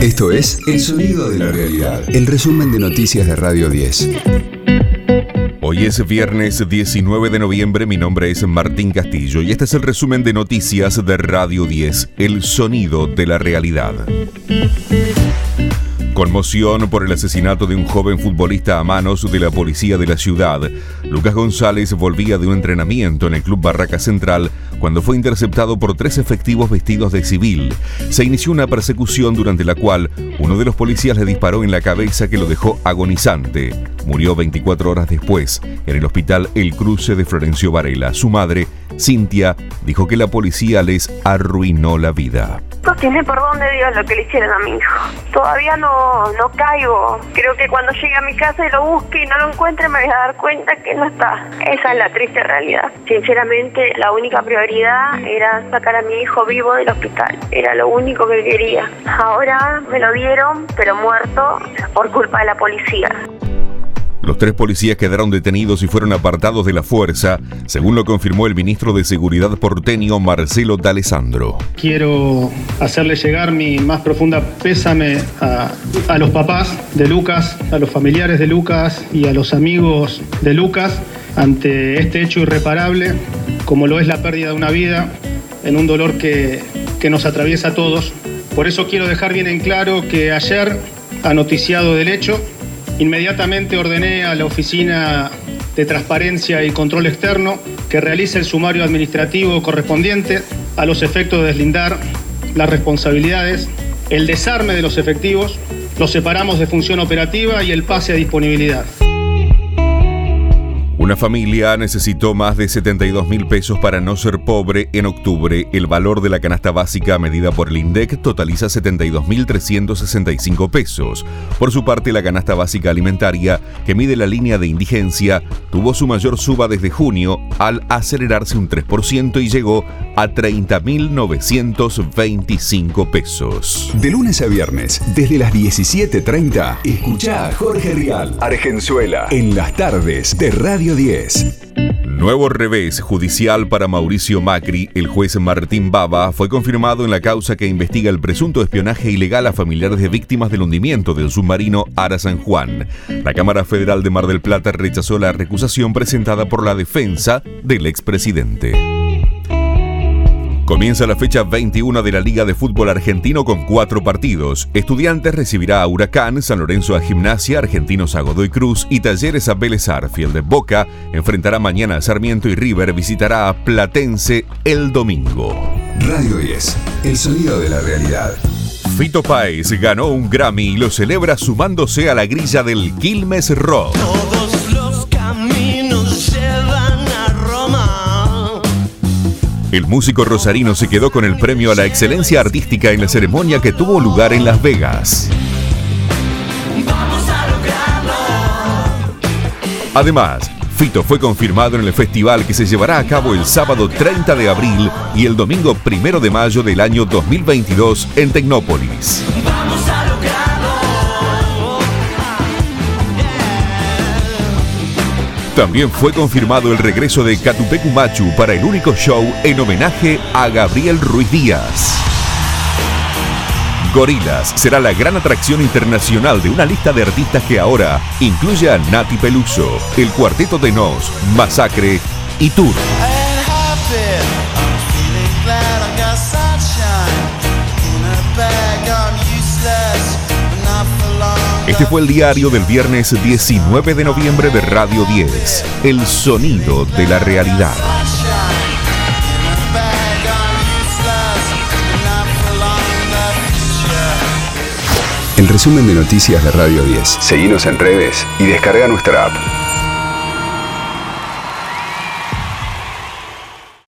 Esto es El Sonido de la Realidad, el resumen de noticias de Radio 10. Hoy es viernes 19 de noviembre, mi nombre es Martín Castillo y este es el resumen de noticias de Radio 10, El Sonido de la Realidad. Conmoción por el asesinato de un joven futbolista a manos de la policía de la ciudad. Lucas González volvía de un entrenamiento en el Club Barraca Central cuando fue interceptado por tres efectivos vestidos de civil. Se inició una persecución durante la cual uno de los policías le disparó en la cabeza que lo dejó agonizante. Murió 24 horas después en el hospital El Cruce de Florencio Varela. Su madre, Cintia, dijo que la policía les arruinó la vida. No tiene perdón de Dios lo que le hicieron a mi hijo. Todavía no, no caigo. Creo que cuando llegue a mi casa y lo busque y no lo encuentre me voy a dar cuenta que no está. Esa es la triste realidad. Sinceramente, la única prioridad era sacar a mi hijo vivo del hospital. Era lo único que quería. Ahora me lo dieron, pero muerto por culpa de la policía. Los tres policías quedaron detenidos y fueron apartados de la fuerza, según lo confirmó el ministro de Seguridad porteño Marcelo D'Alessandro. Quiero hacerle llegar mi más profunda pésame a, los papás de Lucas, a los familiares de Lucas y a los amigos de Lucas ante este hecho irreparable, como lo es la pérdida de una vida, en un dolor que, que nos atraviesa a todos. Por eso quiero dejar bien en claro que ayer ha noticiado del hecho Inmediatamente ordené a la Oficina de Transparencia y Control Externo que realice el sumario administrativo correspondiente a los efectos de deslindar las responsabilidades, el desarme de los efectivos, los separamos de función operativa y el pase a disponibilidad. Una familia necesitó más de 72 mil pesos para no ser pobre en octubre. El valor de la canasta básica medida por el INDEC totaliza 72 mil 365 pesos. Por su parte, la canasta básica alimentaria, que mide la línea de indigencia, tuvo su mayor suba desde junio al acelerarse un 3% y llegó a 30 mil 925 pesos. De lunes a viernes, desde las 17.30, escucha a Jorge Rial, Argenzuela, en las tardes de Radio 10. Nuevo revés judicial para Mauricio Macri. El juez Martín Baba fue confirmado en la causa que investiga el presunto espionaje ilegal a familiares de víctimas del hundimiento del submarino Ara San Juan. La Cámara Federal de Mar del Plata rechazó la recusación presentada por la defensa del expresidente. Comienza la fecha 21 de la Liga de Fútbol Argentino con cuatro partidos. Estudiantes recibirá a Huracán, San Lorenzo a Gimnasia, Argentinos a Godoy Cruz y Talleres a Vélez Arfield. de Boca enfrentará mañana a Sarmiento y River visitará a Platense el domingo. Radio 10, el sonido de la realidad. Fito Páez ganó un Grammy y lo celebra sumándose a la grilla del Quilmes Rock. El músico rosarino se quedó con el premio a la excelencia artística en la ceremonia que tuvo lugar en Las Vegas. Además, Fito fue confirmado en el festival que se llevará a cabo el sábado 30 de abril y el domingo 1 de mayo del año 2022 en Tecnópolis. También fue confirmado el regreso de Catupecu Machu para el único show en homenaje a Gabriel Ruiz Díaz. Gorilas será la gran atracción internacional de una lista de artistas que ahora incluye a Nati Peluso, el Cuarteto de Nos, Masacre y Tour. Este fue el diario del viernes 19 de noviembre de Radio 10, El Sonido de la Realidad. El resumen de noticias de Radio 10. Seguimos en redes y descarga nuestra app.